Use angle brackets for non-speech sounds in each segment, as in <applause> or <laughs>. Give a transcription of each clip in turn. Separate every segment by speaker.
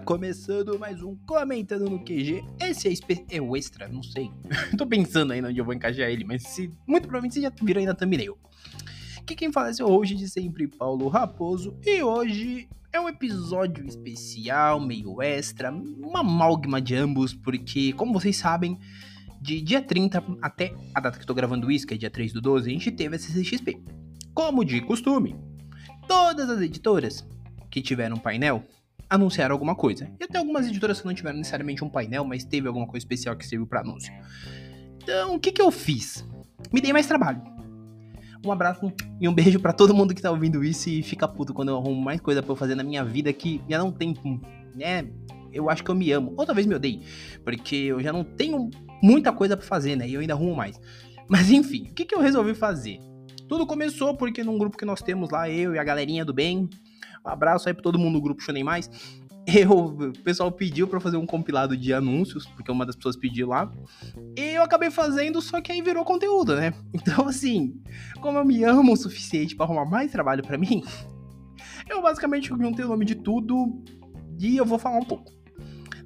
Speaker 1: Tá começando mais um Comentando no QG. Esse é, espe... é o extra, não sei. <laughs> Tô pensando ainda onde eu vou encaixar ele, mas se... muito provavelmente você já viram aí na thumbnail. Que quem fala é o hoje de sempre, Paulo Raposo. E hoje é um episódio especial, meio extra, uma amálgama de ambos, porque, como vocês sabem, de dia 30 até a data que eu tô gravando isso, que é dia 3 do 12, a gente teve a CCXP. Como de costume, todas as editoras que tiveram painel anunciaram alguma coisa. E até algumas editoras que não tiveram necessariamente um painel, mas teve alguma coisa especial que serviu para anúncio. Então, o que, que eu fiz? Me dei mais trabalho. Um abraço e um beijo para todo mundo que tá ouvindo isso e fica puto quando eu arrumo mais coisa para eu fazer na minha vida que já não tem, né? Eu acho que eu me amo. Ou talvez me odeie, porque eu já não tenho muita coisa para fazer, né? E eu ainda arrumo mais. Mas enfim, o que, que eu resolvi fazer? Tudo começou porque num grupo que nós temos lá, eu e a galerinha do bem, um abraço aí pra todo mundo do grupo Shonen Mais. Eu, o pessoal pediu para fazer um compilado de anúncios, porque uma das pessoas pediu lá. E eu acabei fazendo, só que aí virou conteúdo, né? <laughs> Então, assim, como eu me amo o suficiente para arrumar mais trabalho para mim, eu basicamente juntei o nome de tudo e eu vou falar um pouco.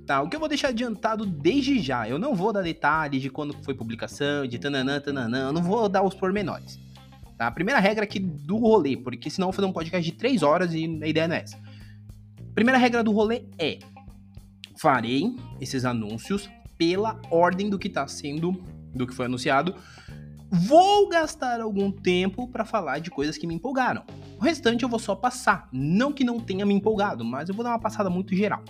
Speaker 1: Tá, o que eu vou deixar adiantado desde já, eu não vou dar detalhes de quando foi publicação, de tananã, tananã, eu não vou dar os pormenores. Tá? A primeira regra aqui do rolê, porque senão eu vou fazer um podcast de 3 horas e a ideia não é essa. Primeira regra do rolê é: farei esses anúncios pela ordem do que está sendo, do que foi anunciado. Vou gastar algum tempo para falar de coisas que me empolgaram. O restante eu vou só passar. Não que não tenha me empolgado, mas eu vou dar uma passada muito geral.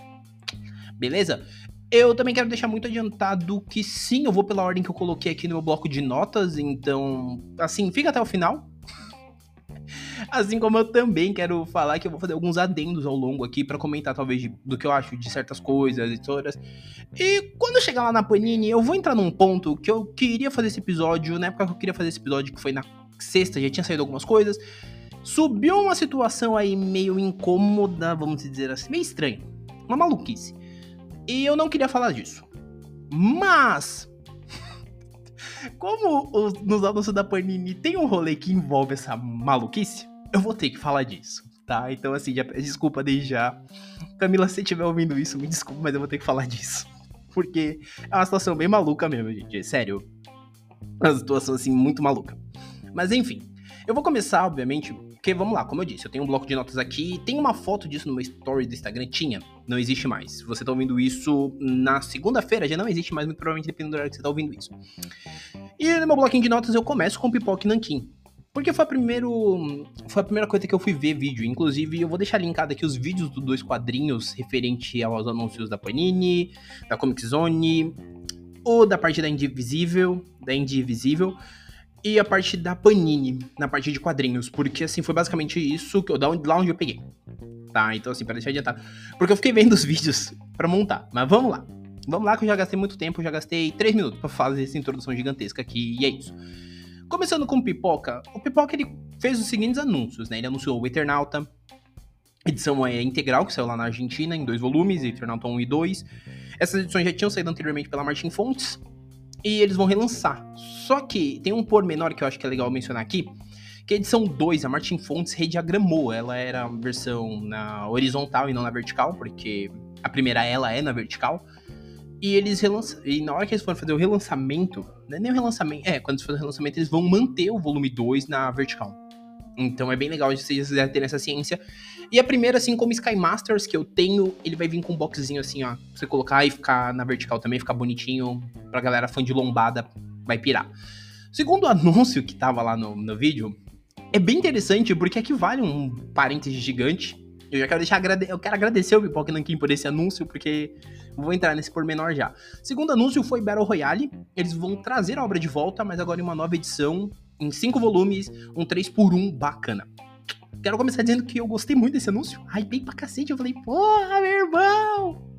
Speaker 1: Beleza? Eu também quero deixar muito adiantado que sim, eu vou pela ordem que eu coloquei aqui no meu bloco de notas, então, assim, fica até o final. <laughs> Assim como eu também quero falar que eu vou fazer alguns adendos ao longo aqui para comentar talvez de, do que eu acho de certas coisas, editoras. E quando chegar lá na Panini, eu vou entrar num ponto que eu queria fazer esse episódio, na época que eu queria fazer esse episódio, que foi na sexta, já tinha saído algumas coisas. Subiu uma situação aí meio incômoda, vamos dizer assim, meio estranha. Uma maluquice. E eu não queria falar disso. Mas. <laughs> Como os, nos anúncios da Panini tem um rolê que envolve essa maluquice, eu vou ter que falar disso, tá? Então, assim, já, desculpa desde já. Camila, se estiver ouvindo isso, me desculpa, mas eu vou ter que falar disso. <laughs> Porque é uma situação bem maluca mesmo, gente. Sério. É uma situação, assim, muito maluca. Mas, enfim. Eu vou começar, obviamente, porque vamos lá, como eu disse, eu tenho um bloco de notas aqui, tem uma foto disso no meu story do Instagram, tinha, não existe mais. Se você tá ouvindo isso na segunda-feira, já não existe mais, muito provavelmente dependendo do horário que você tá ouvindo isso. E no meu bloquinho de notas eu começo com Pipoca e Nankin. Porque foi a, primeiro, foi a primeira coisa que eu fui ver vídeo. Inclusive, eu vou deixar linkado aqui os vídeos dos dois quadrinhos referente aos anúncios da Panini, da Comic Zone, ou da parte da Indivisível, da Indivisível e a parte da Panini, na parte de quadrinhos, porque assim, foi basicamente isso que eu, da onde, lá onde eu peguei. Tá, então assim, para deixar adiantado. Porque eu fiquei vendo os <laughs> vídeos para montar, mas vamos lá. Vamos lá que eu já gastei muito tempo, já gastei 3 minutos para fazer essa introdução gigantesca aqui, e é isso. Começando com o Pipoca, o Pipoca ele fez os seguintes anúncios, né? Ele anunciou o Eternauta, edição é integral, que saiu lá na Argentina, em dois volumes, Eternauta 1 e 2. Essas edições já tinham saído anteriormente pela Martin Fontes, e eles vão relançar. Só que tem um pormenor que eu acho que é legal mencionar aqui, que a edição 2, a Martin Fontes rediagramou, ela era a versão na horizontal e não na vertical, porque a primeira ela é na vertical. E eles relançam. E na hora que eles forem fazer o relançamento, não é nem o relançamento, é, quando eles fazem o relançamento, eles vão manter o volume 2 na vertical. Então é bem legal se vocês quiserem ter essa ciência. E a primeira, assim como Sky Masters, que eu tenho, ele vai vir com um boxzinho assim, ó. Pra você colocar e ficar na vertical também, ficar bonitinho. Pra galera fã de lombada, vai pirar. Segundo <laughs> anúncio que tava lá no, no vídeo, é bem interessante porque aqui vale um parênteses gigante. Eu já quero deixar eu quero agradecer o Pipoca Nankin por esse anúncio, porque vou entrar nesse pormenor já. Segundo anúncio foi Battle Royale. Eles vão trazer a obra de volta, mas agora em uma nova edição, em cinco volumes, um 3 por 1 bacana. Quero começar dizendo que eu gostei muito desse anúncio. Hypei pra cacete. Eu falei, porra, meu irmão!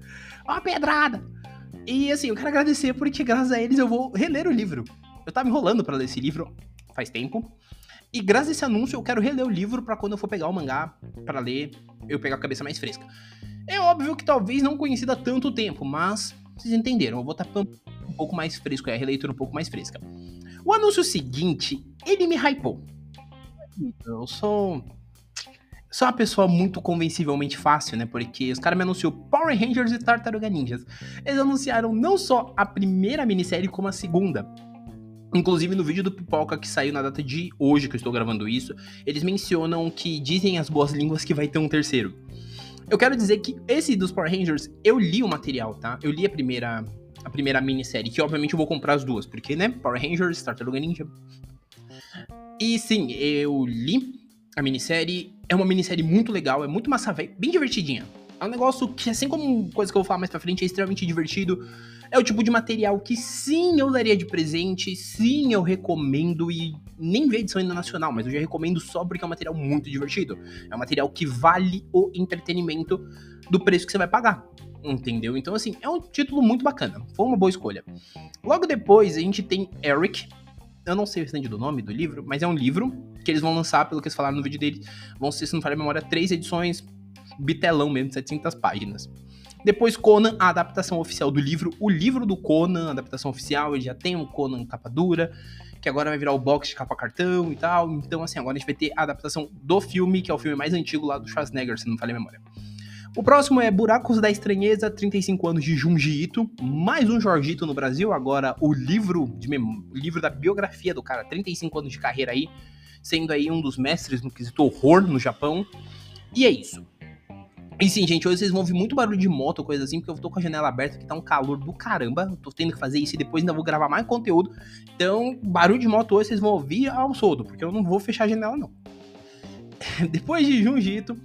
Speaker 1: Ó a pedrada! E assim, eu quero agradecer porque graças a eles eu vou reler o livro. Eu tava enrolando para ler esse livro faz tempo. E graças a esse anúncio eu quero reler o livro para quando eu for pegar o mangá para ler, eu pegar a cabeça mais fresca. É óbvio que talvez não conhecida há tanto tempo, mas vocês entenderam, eu vou estar um pouco mais fresco, é a releitura um pouco mais fresca. O anúncio seguinte, ele me hypou. Eu sou sou uma pessoa muito convencivelmente fácil, né? Porque os caras me anunciou Power Rangers e Tartaruga Ninjas. Eles anunciaram não só a primeira minissérie, como a segunda. Inclusive no vídeo do Pipoca que saiu na data de hoje que eu estou gravando isso, eles mencionam que dizem as boas línguas que vai ter um terceiro. Eu quero dizer que esse dos Power Rangers, eu li o material, tá? Eu li a primeira a primeira minissérie, que obviamente eu vou comprar as duas, porque, né? Power Rangers, Tartaruga Ninja. E sim, eu li a minissérie. É uma minissérie muito legal, é muito massa, bem divertidinha. É um negócio que, assim como coisa que eu vou falar mais pra frente, é extremamente divertido. É o tipo de material que sim eu daria de presente, sim eu recomendo e nem vi edição ainda nacional, mas eu já recomendo só porque é um material muito divertido. É um material que vale o entretenimento do preço que você vai pagar. Entendeu? Então, assim, é um título muito bacana. Foi uma boa escolha. Logo depois, a gente tem Eric. Eu não sei o restante do nome do livro, mas é um livro que eles vão lançar, pelo que eles falaram no vídeo dele. Vão ser, se não falha a memória, três edições, bitelão mesmo, 700 páginas. Depois Conan, a adaptação oficial do livro. O livro do Conan, a adaptação oficial, ele já tem um Conan capa dura, que agora vai virar o box de capa cartão e tal. Então, assim, agora a gente vai ter a adaptação do filme, que é o filme mais antigo lá do Schwarzenegger, se não falha a memória. O próximo é Buracos da Estranheza, 35 anos de Junji Ito, mais um Jorgito no Brasil, agora o livro de livro da biografia do cara, 35 anos de carreira aí, sendo aí um dos mestres no quesito horror no Japão. E é isso. E sim, gente, hoje vocês vão ouvir muito barulho de moto, coisa assim, porque eu tô com a janela aberta, que tá um calor do caramba. Eu tô tendo que fazer isso e depois ainda vou gravar mais conteúdo. Então, barulho de moto hoje vocês vão ouvir ao soldo, porque eu não vou fechar a janela, não. <laughs> depois de Junjito,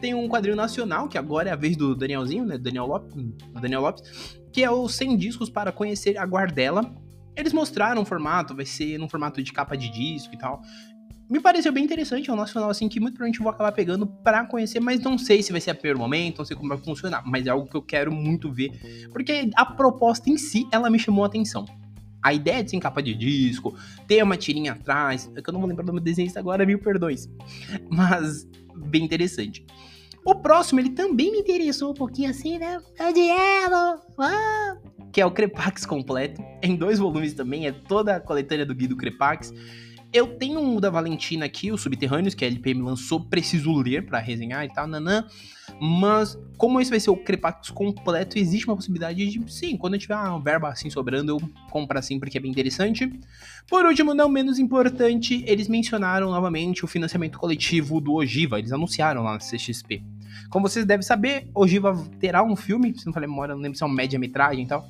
Speaker 1: tem um quadrinho nacional, que agora é a vez do Danielzinho, né? Daniel Lopes, Daniel Lopes, que é o 100 discos para conhecer a Guardela. Eles mostraram o formato, vai ser num formato de capa de disco e tal me pareceu bem interessante, é um nacional assim que muito provavelmente eu vou acabar pegando para conhecer, mas não sei se vai ser a primeiro momento, não sei como vai funcionar, mas é algo que eu quero muito ver, porque a proposta em si, ela me chamou a atenção. A ideia de ser em capa de disco, ter uma tirinha atrás, é que eu não vou lembrar do meu desenho agora, mil perdões, mas bem interessante. O próximo, ele também me interessou um pouquinho assim, né? É o Diego! Ah! Que é o Crepax completo, em dois volumes também, é toda a coletânea do Guido Crepax. Eu tenho um da Valentina aqui, o Subterrâneos, que a LPM lançou, preciso ler para resenhar e tal, nanã. Mas, como esse vai ser o Crepax completo, existe uma possibilidade de, sim, quando eu tiver uma verba assim sobrando, eu comprar assim, porque é bem interessante. Por último, não menos importante, eles mencionaram novamente o financiamento coletivo do Ogiva, eles anunciaram lá na CXP. Como vocês devem saber, Ogiva terá um filme, se não falei memória, não lembro se é uma média-metragem e tal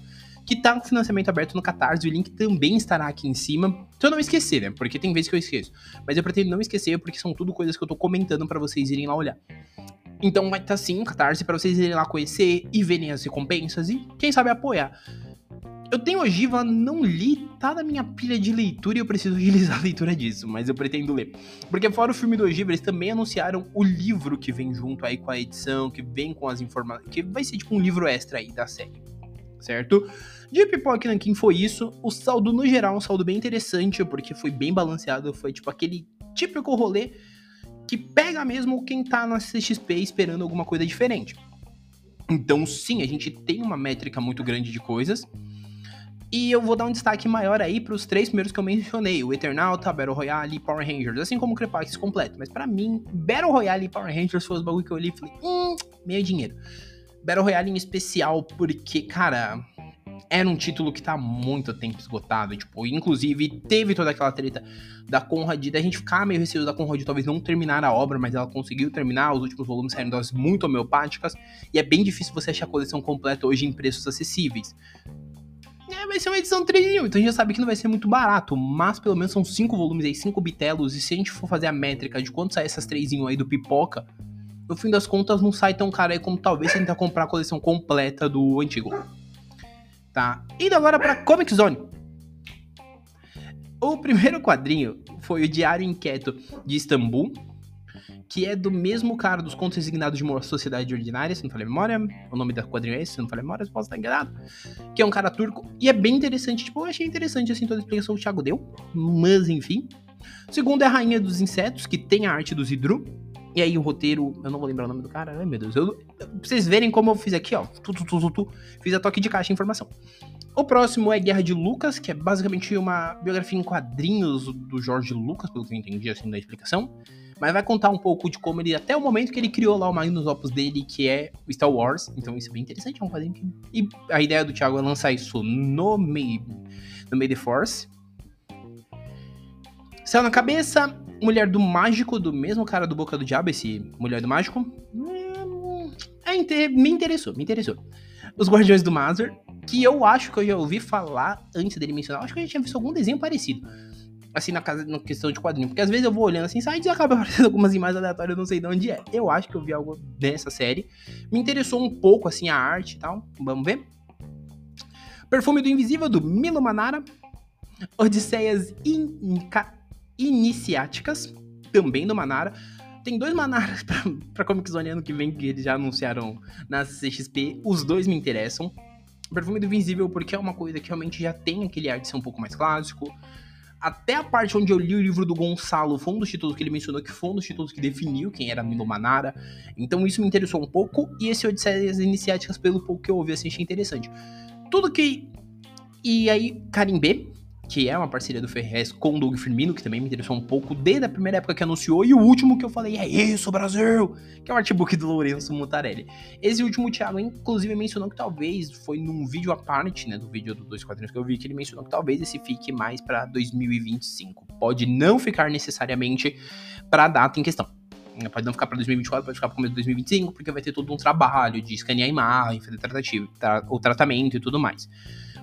Speaker 1: que tá com financiamento aberto no Catarse. O link também estará aqui em cima. Se eu não esquecer, né? Porque tem vezes que eu esqueço. Mas eu pretendo não esquecer, porque são tudo coisas que eu tô comentando para vocês irem lá olhar. Então vai estar tá, sim Catarse para vocês irem lá conhecer e verem as recompensas e, quem sabe, apoiar. Eu tenho ogiva, não li, tá na minha pilha de leitura e eu preciso <laughs> agilizar a leitura disso, mas eu pretendo ler. Porque fora o filme do ogiva, eles também anunciaram o livro que vem junto aí com a edição, que vem com as informações, que vai ser tipo um livro extra aí da série, certo? De Pipoca Nankin foi isso. O saldo, no geral, é um saldo bem interessante, porque foi bem balanceado. Foi tipo aquele típico rolê que pega mesmo quem tá na CXP esperando alguma coisa diferente. Então, sim, a gente tem uma métrica muito grande de coisas. E eu vou dar um destaque maior aí para os três primeiros que eu mencionei: o Eternauta, Battle Royale e Power Rangers, assim como o Crepax completo. Mas para mim, Battle Royale e Power Rangers foi os bagulho que eu olhei e falei: hum, meio dinheiro. Battle Royale em especial, porque, cara, era um título que tá muito tempo esgotado. Tipo, inclusive teve toda aquela treta da Conrad, da gente ficar meio receoso da Conrad talvez não terminar a obra, mas ela conseguiu terminar. Os últimos volumes saíram das muito homeopáticas. E é bem difícil você achar a coleção completa hoje em preços acessíveis. É, vai ser uma edição 3 mil, então a gente já sabe que não vai ser muito barato, mas pelo menos são 5 volumes aí, 5 bitelos, e se a gente for fazer a métrica de quanto sai essas 3 aí do pipoca, no fim das contas não sai tão caro aí como talvez você tentar comprar a coleção completa do antigo tá? Indo agora para Comic Zone. O primeiro quadrinho foi o Diário Inquieto de Istambul, que é do mesmo cara dos Contos Resignados de uma Sociedade Ordinária, se não falei memória. O nome da quadrinho é esse, se não falei memória, posso estar enganado. Que é um cara turco, e é bem interessante. Tipo, eu achei interessante, assim, toda a explicação que o Thiago deu, mas enfim. Segundo é a Rainha dos Insetos, que tem a arte do Zidru, e aí o roteiro, eu não vou lembrar o nome do cara, ai meu Deus. Eu, pra vocês verem como eu fiz aqui, ó. Tu, tu, tu, tu, fiz a toque de caixa informação. O próximo é Guerra de Lucas, que é basicamente uma biografia em quadrinhos do Jorge Lucas, pelo que eu entendi assim da explicação. mas vai contar um pouco de como ele, até o momento que ele criou lá o Magnus Opus dele, que é o Star Wars. Então isso é bem interessante, é um quadrinho que... E a ideia do Thiago é lançar isso no meio, no meio the Force. Céu na cabeça, Mulher do Mágico, do mesmo cara do Boca do Diabo, esse Mulher do Mágico. É, me interessou, me interessou. Os Guardiões do Mazer, que eu acho que eu já ouvi falar antes dele mencionar. Acho que eu já tinha visto algum desenho parecido. Assim, na, casa, na questão de quadrinho. Porque às vezes eu vou olhando assim, sites e acaba <laughs> aparecendo algumas imagens aleatórias, eu não sei de onde é. Eu acho que eu vi algo dessa série. Me interessou um pouco, assim, a arte e tal. Vamos ver. Perfume do Invisível, do Milo Manara. Odisseias Inca Iniciáticas, também do Manara. Tem dois Manaras <laughs> pra, pra Comic Zone ano que vem que eles já anunciaram na CXP. Os dois me interessam. Perfume do Invisível, porque é uma coisa que realmente já tem aquele ar de ser um pouco mais clássico. Até a parte onde eu li o livro do Gonçalo foi um dos títulos que ele mencionou que foi um dos títulos que definiu quem era Milo Manara. Então isso me interessou um pouco. E esse Odisseias Iniciáticas, pelo pouco que eu ouvi, assim, achei interessante. Tudo que. E aí, Carimbê, que é uma parceria do Ferrez com o Doug Firmino, que também me interessou um pouco desde a primeira época que anunciou, e o último que eu falei, é isso, Brasil! Que é o artbook do Lourenço Mutarelli. Esse último, o Thiago, inclusive, mencionou que talvez, foi num vídeo à parte, né, do vídeo dois quadrinhos que eu vi, que ele mencionou que talvez esse fique mais para 2025. Pode não ficar necessariamente para a data em questão. Pode não ficar para 2024, pode ficar para começo de 2025, porque vai ter todo um trabalho de escanear a imagem, fazer tratativo, tra o tratamento e tudo mais.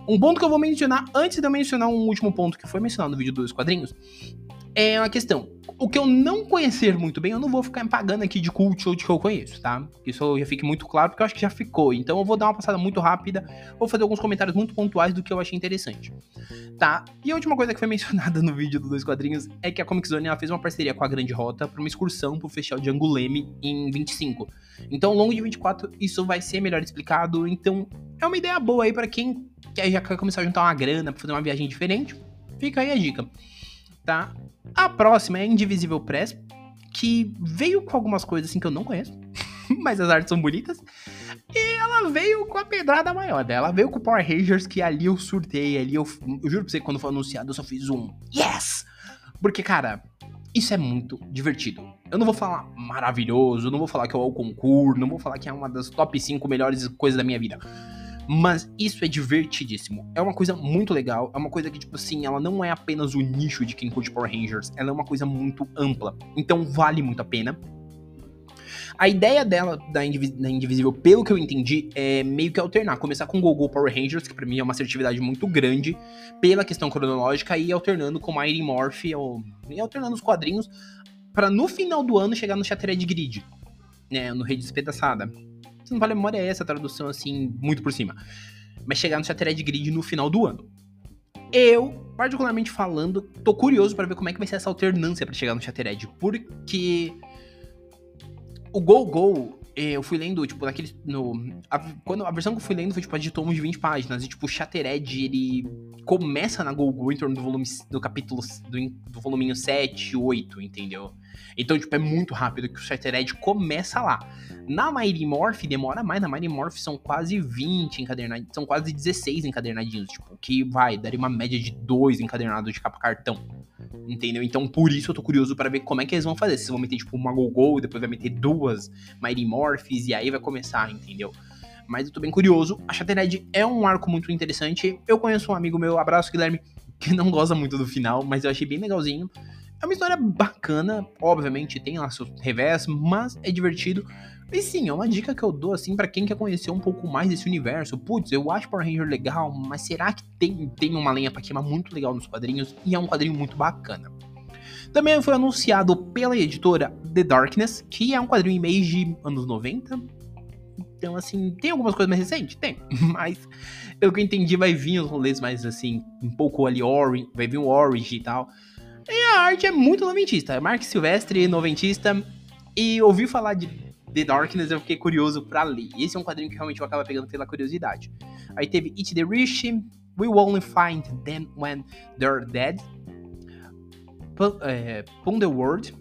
Speaker 1: Um ponto que eu vou mencionar antes de eu mencionar um último ponto que foi mencionado no vídeo dos quadrinhos é uma questão. O que eu não conhecer muito bem, eu não vou ficar pagando aqui de cult ou de que eu conheço, tá? Isso já fique muito claro, porque eu acho que já ficou. Então eu vou dar uma passada muito rápida, vou fazer alguns comentários muito pontuais do que eu achei interessante, tá? E a última coisa que foi <laughs> mencionada no vídeo dos dois quadrinhos é que a Comic Zone fez uma parceria com a Grande Rota para uma excursão pro Festival de Anguleme em 25. Então, ao longo de 24, isso vai ser melhor explicado. Então, é uma ideia boa aí para quem quer já quer começar a juntar uma grana pra fazer uma viagem diferente. Fica aí a dica, tá? A próxima é Indivisível Press, que veio com algumas coisas assim que eu não conheço, <laughs> mas as artes são bonitas. E ela veio com a pedrada maior dela. Ela veio com o Power Rangers, que ali eu surtei, ali eu, eu juro pra você, quando foi anunciado, eu só fiz um yes! Porque, cara, isso é muito divertido. Eu não vou falar maravilhoso, não vou falar que é o concurso, não vou falar que é uma das top 5 melhores coisas da minha vida. Mas isso é divertidíssimo. É uma coisa muito legal. É uma coisa que, tipo assim, ela não é apenas o nicho de quem curte Power Rangers. Ela é uma coisa muito ampla. Então vale muito a pena. A ideia dela, da, da Indivisível, pelo que eu entendi, é meio que alternar. Começar com Gogo Power Rangers, que pra mim é uma assertividade muito grande, pela questão cronológica, e alternando com Mighty Morph, ou, e alternando os quadrinhos, para no final do ano chegar no Shattered Grid, né, no Rede Despedaçada. Não vale a memória, essa tradução, assim, muito por cima. Mas chegar no Shattered Grid no final do ano. Eu, particularmente falando, tô curioso para ver como é que vai ser essa alternância para chegar no Shattered, porque o Go Go, eu fui lendo, tipo, naquele. No, a, quando, a versão que eu fui lendo foi, tipo, de tomos de 20 páginas. E, tipo, o Shattered, ele começa na Go Go em torno do volume. do capítulo. do, do voluminho 7, 8, entendeu? Então, tipo, é muito rápido que o Shattered começa lá. Na Mighty Morph demora mais, na Mighty Morph são quase 20 encadernados, são quase 16 encadernadinhos, tipo, que vai, daria uma média de 2 encadernados de capa cartão. Entendeu? Então, por isso eu tô curioso para ver como é que eles vão fazer. Se vão meter, tipo, uma Go-Go, depois vai meter duas Mighty Morphs, e aí vai começar, entendeu? Mas eu tô bem curioso. A Shattered é um arco muito interessante. Eu conheço um amigo meu, abraço Guilherme, que não gosta muito do final, mas eu achei bem legalzinho. É uma história bacana, obviamente tem lá seu revés, mas é divertido. E sim, é uma dica que eu dou assim para quem quer conhecer um pouco mais desse universo. Putz, eu acho Power Ranger legal, mas será que tem, tem uma lenha pra queimar muito legal nos quadrinhos? E é um quadrinho muito bacana. Também foi anunciado pela editora The Darkness, que é um quadrinho em mês de anos 90. Então, assim, tem algumas coisas mais recentes? Tem. <laughs> Mas, pelo que eu entendi, vai vir os rolês mais, assim, um pouco ali, Ori, vai vir um Orange e tal. E a arte é muito noventista. É Mark Silvestre, noventista. E ouvi falar de The Darkness, eu fiquei curioso pra ler. Esse é um quadrinho que realmente eu acaba pegando pela curiosidade. Aí teve Eat the Rich, We Will Only Find Them When They're Dead, Pun é, the World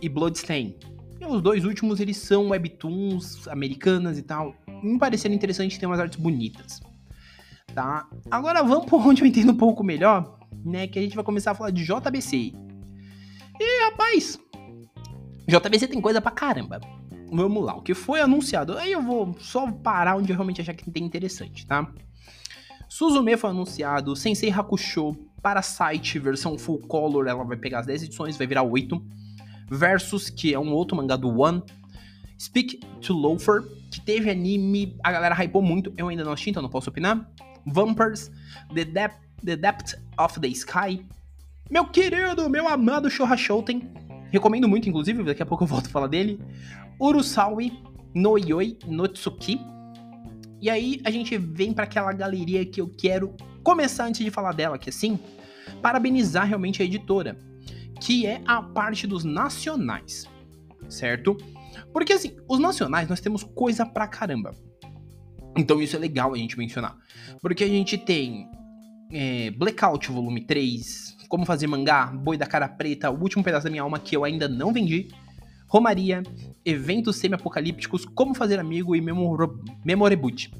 Speaker 1: e Bloodstain. E os dois últimos, eles são webtoons americanas e tal. Me pareceram interessante ter umas artes bonitas. Tá? Agora vamos por onde eu entendo um pouco melhor, né? Que a gente vai começar a falar de JBC. E rapaz, JBC tem coisa pra caramba. Vamos lá, o que foi anunciado? Aí eu vou só parar onde eu realmente achar que tem interessante, tá? Suzume foi anunciado, Sensei Hakusho, Parasite, versão full color, ela vai pegar as 10 edições, vai virar 8. Versus, que é um outro mangá do One. Speak to Loafer, que teve anime, a galera hypou muito, eu ainda não assisti, então não posso opinar. Vampers, The, Dep the Depth of the Sky. Meu querido, meu amado Shouten, recomendo muito, inclusive, daqui a pouco eu volto a falar dele. Urusawi no Yoi no Tsuki. E aí a gente vem para aquela galeria que eu quero começar antes de falar dela, que assim, parabenizar realmente a editora, que é a parte dos nacionais, certo? Porque assim, os nacionais nós temos coisa pra caramba. Então isso é legal a gente mencionar. Porque a gente tem é, Blackout Volume 3, Como Fazer Mangá, Boi da Cara Preta, O Último Pedaço da Minha Alma que eu ainda não vendi, Romaria, Eventos Semi-Apocalípticos, Como Fazer Amigo e Memoreboot.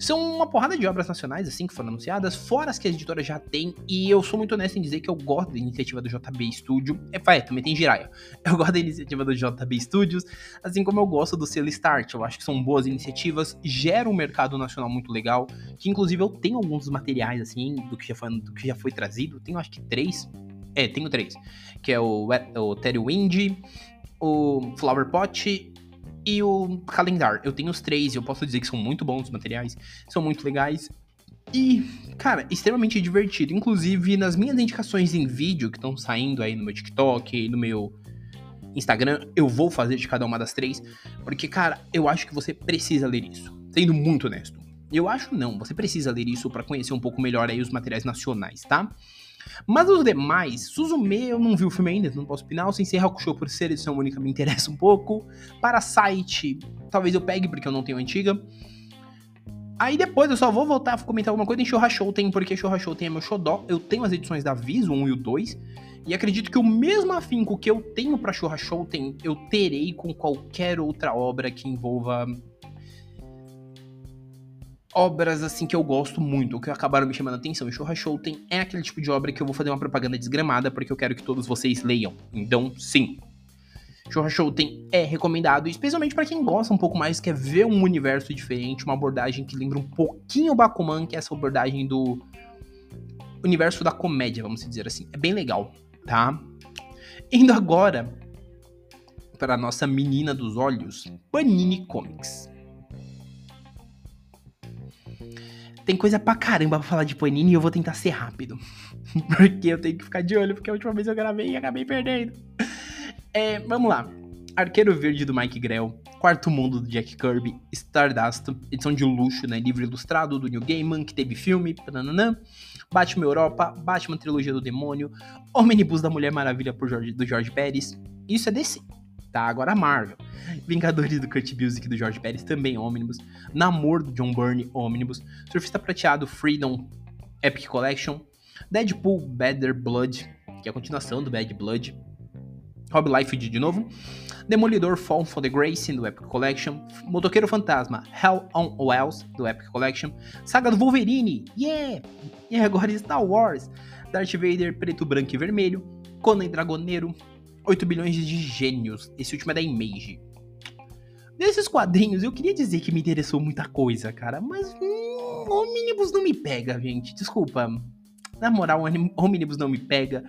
Speaker 1: São uma porrada de obras nacionais, assim, que foram anunciadas, fora as que a editora já tem, e eu sou muito honesto em dizer que eu gosto da iniciativa do JB Studio. É, vai, também tem Jiraiya. <laughs> Eu gosto da iniciativa do JB Studios, assim como eu gosto do selo Start. Eu acho que são boas iniciativas, gera um mercado nacional muito legal, que inclusive eu tenho alguns materiais, assim, do que já foi, do que já foi trazido. Tenho acho que três. É, tenho três. Que é o, o Terry Wind, o Flower Pot e o Calendar. Eu tenho os três e eu posso dizer que são muito bons os materiais, são muito legais. E, cara, extremamente divertido. Inclusive, nas minhas indicações em vídeo que estão saindo aí no meu TikTok, no meu Instagram, eu vou fazer de cada uma das três. Porque, cara, eu acho que você precisa ler isso. Sendo muito honesto. Eu acho não, você precisa ler isso para conhecer um pouco melhor aí os materiais nacionais, tá? Mas os demais, Suzume, eu não vi o filme ainda, não posso opinar. O Sensei Hakusho, por ser edição única, me interessa um pouco. Parasite, talvez eu pegue, porque eu não tenho antiga. Aí depois eu só vou voltar a comentar alguma coisa em Shoha Shouten, porque Shoha Shouten é meu xodó. Eu tenho as edições da Viz, o 1 e o 2. E acredito que o mesmo afinco que eu tenho pra Shoha Shouten, eu terei com qualquer outra obra que envolva obras assim que eu gosto muito, que acabaram me chamando a atenção. E Shouha Shouten é aquele tipo de obra que eu vou fazer uma propaganda desgramada porque eu quero que todos vocês leiam. Então, sim. Shouha Shouten é recomendado, especialmente para quem gosta um pouco mais, quer ver um universo diferente, uma abordagem que lembra um pouquinho o Bakuman, que é essa abordagem do universo da comédia, vamos dizer assim. É bem legal, tá? Indo agora para a nossa menina dos olhos, Panini Comics. Tem coisa pra caramba pra falar de Panini e eu vou tentar ser rápido. <laughs> porque eu tenho que ficar de olho, porque a última vez eu gravei e acabei perdendo. É, vamos lá. Arqueiro Verde do Mike Grell, Quarto Mundo do Jack Kirby, Stardust, edição de luxo, né, livro ilustrado do New Gaiman, que teve filme, pananã, Batman Europa, Batman Trilogia do Demônio, Omnibus da Mulher Maravilha por Jorge, do Jorge Pérez. Isso é DC tá? Agora a Marvel. Vingadores do Kurt Busiek do George Pérez, também Omnibus. Namor do John Byrne, Omnibus. Surfista Prateado, Freedom, Epic Collection. Deadpool, Better Blood, que é a continuação do Bad Blood. Rob Life de novo. Demolidor Fall for the Grace do Epic Collection. Motoqueiro Fantasma, Hell on Wells do Epic Collection. Saga do Wolverine, yeah! E agora Star Wars. Darth Vader, preto, branco e vermelho. Conan Dragoneiro, 8 bilhões de gênios. Esse último é da Image. Nesses quadrinhos, eu queria dizer que me interessou muita coisa, cara, mas hum, Omnibus não me pega, gente. Desculpa. Na moral, Omnibus não me pega.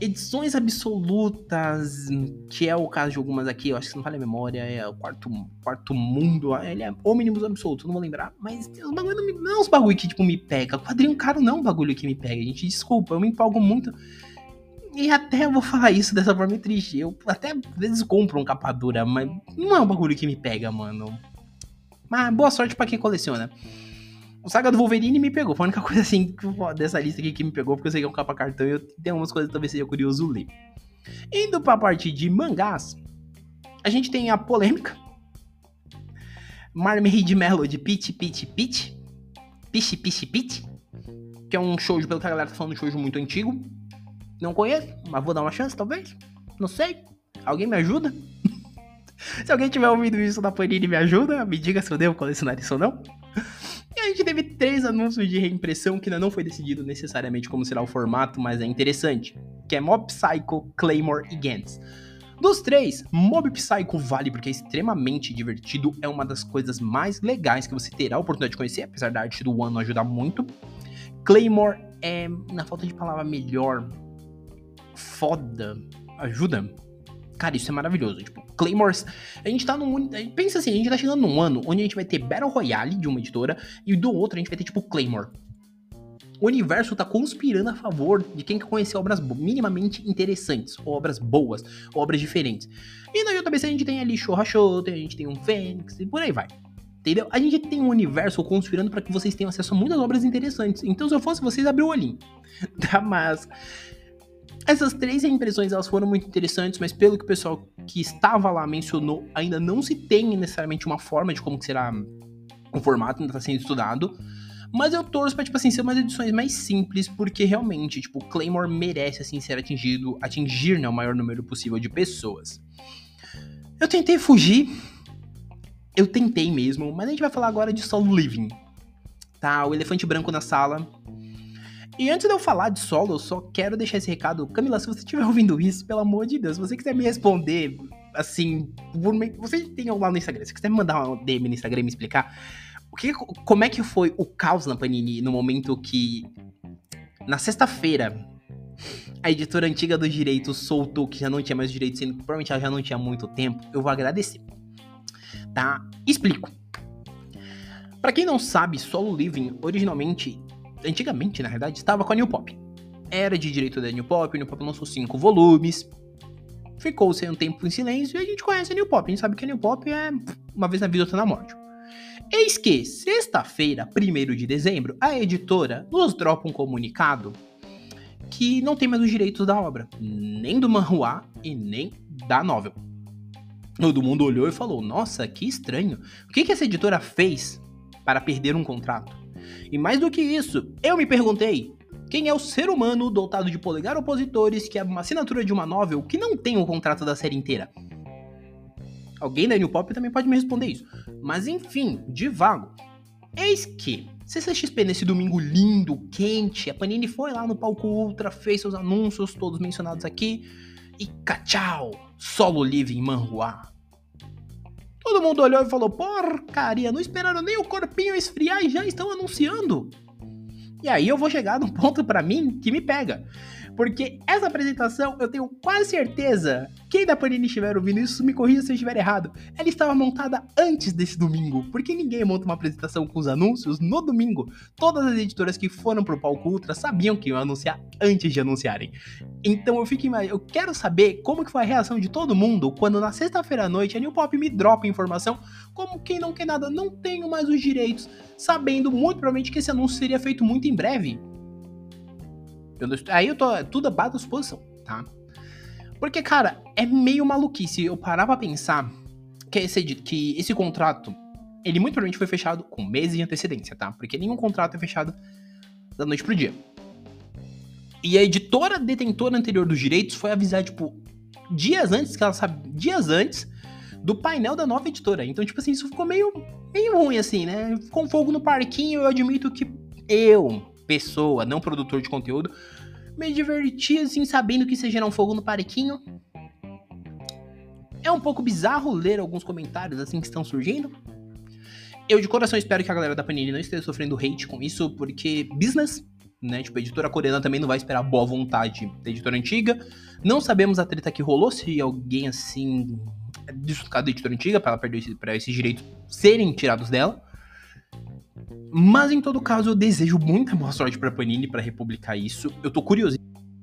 Speaker 1: Edições absolutas, que é o caso de algumas aqui, eu acho que não vale a memória, é o quarto, quarto mundo, ele é Omnibus absoluto, não vou lembrar, mas os bagulho não, me, não é uns bagulho que, tipo, me pega. Quadrinho caro não é um bagulho que me pega, gente, desculpa, eu me empolgo muito e até eu vou falar isso dessa forma triste. Eu até às vezes compro um capa dura, mas não é um bagulho que me pega, mano. Mas boa sorte para quem coleciona. O Saga do Wolverine me pegou. Foi a única coisa assim dessa lista aqui que me pegou, porque eu sei que é um capa cartão e eu tenho umas coisas que talvez seja curioso ler. Indo pra parte de mangás, a gente tem a polêmica. Marmaid Melody Pitch Pitch Pitch. Pitch Pitch Pitch. Que é um shoujo, pelo que a galera tá falando, um shoujo muito antigo não conheço, mas vou dar uma chance, talvez. Não sei. Alguém me ajuda? <laughs> se alguém tiver ouvido isso da Panini, me ajuda. Me diga se eu devo colecionar isso ou não. E a gente teve três anúncios de reimpressão que ainda não foi decidido necessariamente como será o formato, mas é interessante. Que é Mob Psycho, Claymore e Gantz. Dos três, Mob Psycho vale porque é extremamente divertido, é uma das coisas mais legais que você terá a oportunidade de conhecer, apesar da arte do One não ajudar muito. Claymore é, na falta de palavra melhor, foda, ajuda. Cara, isso é maravilhoso. Tipo, Claymores. A gente tá num. Pensa assim, a gente tá chegando num ano onde a gente vai ter Battle Royale de uma editora e do outro a gente vai ter, tipo, Claymore. O universo tá conspirando a favor de quem quer conhecer obras minimamente interessantes, obras boas, obras diferentes. E na JBC a gente tem ali Show, a gente tem um Fênix e por aí vai. Entendeu? A gente tem um universo conspirando para que vocês tenham acesso a muitas obras interessantes. Então, se eu fosse vocês, abrir o olhinho. <laughs> Tá? Mas. Essas três impressões elas foram muito interessantes, mas pelo que o pessoal que estava lá mencionou, ainda não se tem necessariamente uma forma de como será o formato, ainda está sendo estudado. Mas eu torço pra, tipo assim, ser umas edições mais simples, porque realmente, tipo, Claymore merece, assim, ser atingido, atingir, né, o maior número possível de pessoas. Eu tentei fugir, eu tentei mesmo, mas a gente vai falar agora de solo living. Tá, o elefante branco na sala. E antes de eu falar de solo, eu só quero deixar esse recado. Camila, se você estiver <laughs> ouvindo isso, pelo amor de Deus, se você quiser me responder, assim, você tem lá no Instagram, se você quiser me mandar uma DM no Instagram e me explicar o que, como é que foi o caos na Panini no momento que, na sexta-feira, a editora antiga dos direitos soltou que já não tinha mais direitos, sendo que provavelmente ela já não tinha muito tempo, eu vou agradecer tá? Explico. Para quem não sabe, Solo Living originalmente, antigamente na verdade, estava com a New Pop. Era de direito da New Pop, a New Pop lançou cinco volumes. Ficou sem um tempo em silêncio e a gente conhece a New Pop. A gente sabe que a New Pop é uma vez na vida, outra na morte. Eis que, sexta-feira, 1 de dezembro, a editora nos dropa um comunicado que não tem mais os direitos da obra, nem do manhua e nem da novel. Todo mundo olhou e falou: Nossa, que estranho. O que, que essa editora fez para perder um contrato? E mais do que isso, eu me perguntei: quem é o ser humano dotado de polegar opositores que é uma assinatura de uma novel que não tem o contrato da série inteira? Alguém da New Pop também pode me responder isso. Mas enfim, de vago. Eis que, CCXP nesse domingo lindo, quente, a Panini foi lá no palco Ultra, fez seus anúncios, todos mencionados aqui, e tchau, solo living manhua. Todo mundo olhou e falou: porcaria, não esperaram nem o corpinho esfriar e já estão anunciando. E aí eu vou chegar num ponto para mim que me pega. Porque essa apresentação, eu tenho quase certeza, quem da Panini estiver ouvindo isso, me corrija se eu estiver errado, ela estava montada antes desse domingo, porque ninguém monta uma apresentação com os anúncios no domingo. Todas as editoras que foram pro palco Ultra sabiam que iam anunciar antes de anunciarem. Então eu fico eu quero saber como que foi a reação de todo mundo quando na sexta-feira à noite a New Pop me dropa informação como quem não quer nada, não tenho mais os direitos, sabendo muito provavelmente que esse anúncio seria feito muito em breve. Eu não, aí eu tô tudo abaixo da suposição, tá? Porque, cara, é meio maluquice eu parar pra pensar que esse, que esse contrato, ele muito provavelmente foi fechado com meses de antecedência, tá? Porque nenhum contrato é fechado da noite pro dia. E a editora detentora anterior dos direitos foi avisar, tipo, dias antes, que ela sabe, dias antes do painel da nova editora. Então, tipo assim, isso ficou meio, meio ruim, assim, né? Ficou um fogo no parquinho, eu admito que eu, pessoa, não produtor de conteúdo, me diverti assim, sabendo que isso ia gerar um fogo no parequinho. É um pouco bizarro ler alguns comentários assim que estão surgindo. Eu de coração espero que a galera da Panini não esteja sofrendo hate com isso, porque business, né? Tipo, a editora coreana também não vai esperar boa vontade da editora antiga. Não sabemos a treta que rolou, se alguém assim desfocado da editora antiga para ela perder para esses direitos serem tirados dela. Mas em todo caso, eu desejo muita boa sorte pra Panini para republicar isso. Eu tô curioso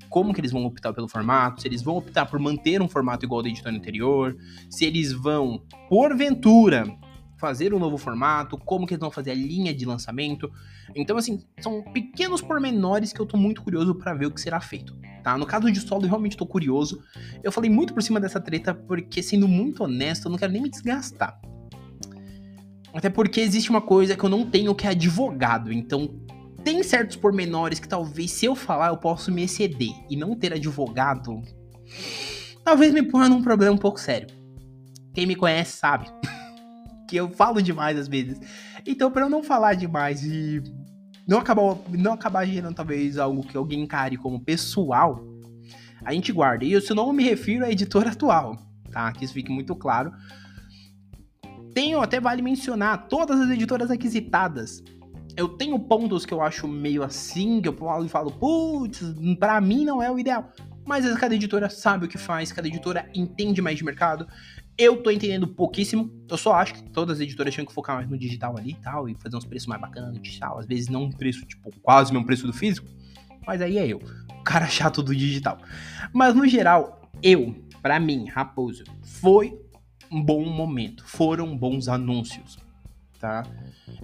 Speaker 1: como que eles vão optar pelo formato, se eles vão optar por manter um formato igual ao da editora anterior, se eles vão, porventura, fazer um novo formato, como que eles vão fazer a linha de lançamento. Então, assim, são pequenos pormenores que eu tô muito curioso para ver o que será feito, tá? No caso de solo, eu realmente tô curioso. Eu falei muito por cima dessa treta porque, sendo muito honesto, eu não quero nem me desgastar. Até porque existe uma coisa que eu não tenho que é advogado. Então, tem certos pormenores que talvez se eu falar eu posso me exceder. E não ter advogado. Talvez me ponha num problema um pouco sério. Quem me conhece sabe. <laughs> que eu falo demais às vezes. Então, para eu não falar demais e não acabar, não acabar gerando talvez algo que alguém encare como pessoal, a gente guarda. E eu não me refiro à editora atual, tá? Que isso fique muito claro. Tenho, até vale mencionar, todas as editoras aquisitadas. Eu tenho pontos que eu acho meio assim, que eu falo e falo, putz, pra mim não é o ideal. Mas cada editora sabe o que faz, cada editora entende mais de mercado. Eu tô entendendo pouquíssimo. Eu só acho que todas as editoras tinham que focar mais no digital ali e tal, e fazer uns preços mais bacanas no digital. Às vezes não um preço, tipo, quase o mesmo preço do físico. Mas aí é eu, o <laughs> cara chato do digital. Mas no geral, eu, para mim, Raposo, foi um bom momento. Foram bons anúncios, tá?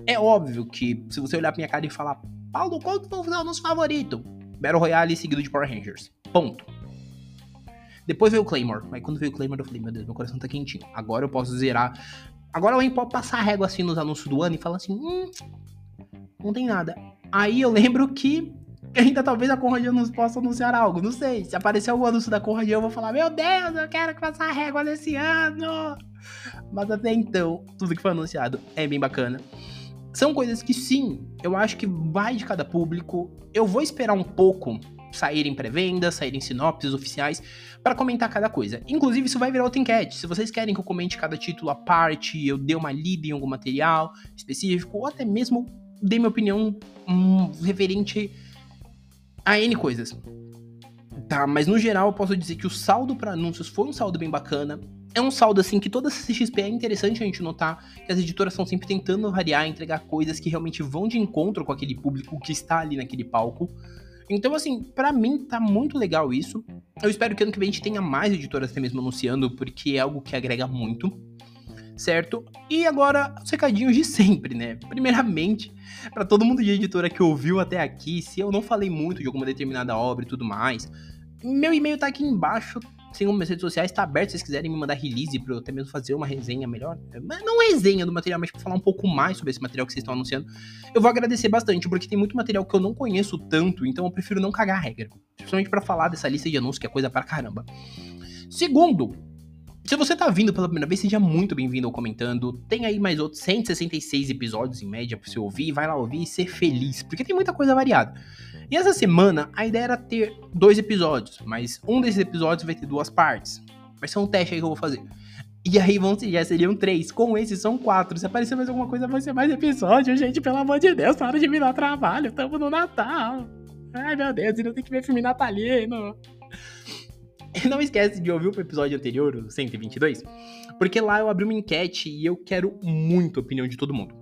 Speaker 1: É óbvio que se você olhar pra minha cara e falar, Paulo, qual que foi o anúncio favorito? Battle Royale seguido de Power Rangers. Ponto. Depois veio o Claymore. Mas quando veio o Claymore, eu falei, meu Deus, meu coração tá quentinho. Agora eu posso zerar. Agora alguém pode passar a régua assim nos anúncios do ano e falar assim, hum, não tem nada. Aí eu lembro que ainda talvez a Conrad nos possa anunciar algo. Não sei. Se aparecer algum anúncio da Conrad, eu vou falar, meu Deus, eu quero que faça a régua nesse ano. Mas até então, tudo que foi anunciado é bem bacana. São coisas que sim, eu acho que vai de cada público. Eu vou esperar um pouco saírem pré-vendas, saírem sinopses oficiais para comentar cada coisa. Inclusive, isso vai virar outra enquete. Se vocês querem que eu comente cada título à parte, eu dê uma lida em algum material específico, ou até mesmo dê minha opinião hum, referente a N coisas. Tá, mas no geral eu posso dizer que o saldo para anúncios foi um saldo bem bacana é um saldo assim que toda CXP é interessante a gente notar que as editoras estão sempre tentando variar, entregar coisas que realmente vão de encontro com aquele público que está ali naquele palco. Então, assim, para mim tá muito legal isso. Eu espero que ano que vem a gente tenha mais editoras até mesmo anunciando, porque é algo que agrega muito, certo? E agora, os recadinhos de sempre, né? Primeiramente, para todo mundo de editora que ouviu até aqui, se eu não falei muito de alguma determinada obra e tudo mais, meu e-mail tá aqui embaixo, Sigam minhas redes sociais, tá aberto se vocês quiserem me mandar release pra eu até mesmo fazer uma resenha melhor. Não resenha do material, mas pra falar um pouco mais sobre esse material que vocês estão anunciando. Eu vou agradecer bastante, porque tem muito material que eu não conheço tanto, então eu prefiro não cagar a regra. Principalmente para falar dessa lista de anúncios, que é coisa pra caramba. Segundo, se você tá vindo pela primeira vez, seja muito bem-vindo ao Comentando. Tem aí mais outros 166 episódios em média pra você ouvir. Vai lá ouvir e ser feliz, porque tem muita coisa variada. E essa semana a ideia era ter dois episódios, mas um desses episódios vai ter duas partes. Vai ser um teste aí que eu vou fazer. E aí vão já seriam três. Com esses são quatro. Se aparecer mais alguma coisa, vai ser mais episódio, gente. Pelo amor de Deus, para de me dar trabalho. Tamo no Natal. Ai, meu Deus, ainda tem que ver filme natalino. E <laughs> não esquece de ouvir o episódio anterior, o 122, porque lá eu abri uma enquete e eu quero muito a opinião de todo mundo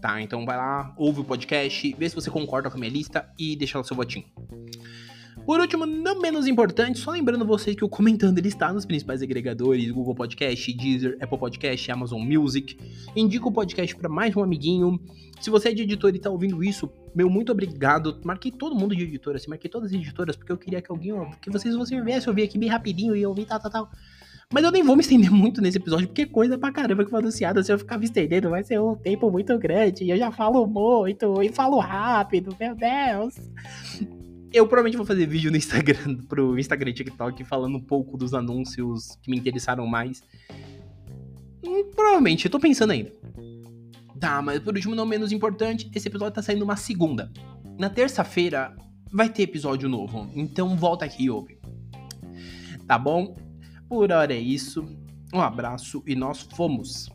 Speaker 1: tá? Então vai lá, ouve o podcast, vê se você concorda com a minha lista e deixa lá seu votinho. Por último, não menos importante, só lembrando vocês que o Comentando ele está nos principais agregadores, Google Podcast, Deezer, Apple Podcast, Amazon Music. Indica o podcast para mais um amiguinho. Se você é de editor e está ouvindo isso, meu muito obrigado. Marquei todo mundo de editora, assim, marquei todas as editoras, porque eu queria que alguém, que vocês, vocês viessem ouvir aqui bem rapidinho e ouvir tal, tal, tal. Mas eu nem vou me estender <laughs> muito nesse episódio, porque coisa pra caramba que foi anunciada. Se eu ficar me estendendo, vai ser um tempo muito grande. E eu já falo muito, e falo rápido, meu Deus. Eu provavelmente vou fazer vídeo no Instagram, <laughs> pro Instagram e TikTok, falando um pouco dos anúncios que me interessaram mais. Hum, provavelmente, eu tô pensando ainda. Tá, mas por último, não menos importante, esse episódio tá saindo uma segunda. Na terça-feira vai ter episódio novo, então volta aqui ouve. Tá bom? Por hora é isso. Um abraço e nós fomos.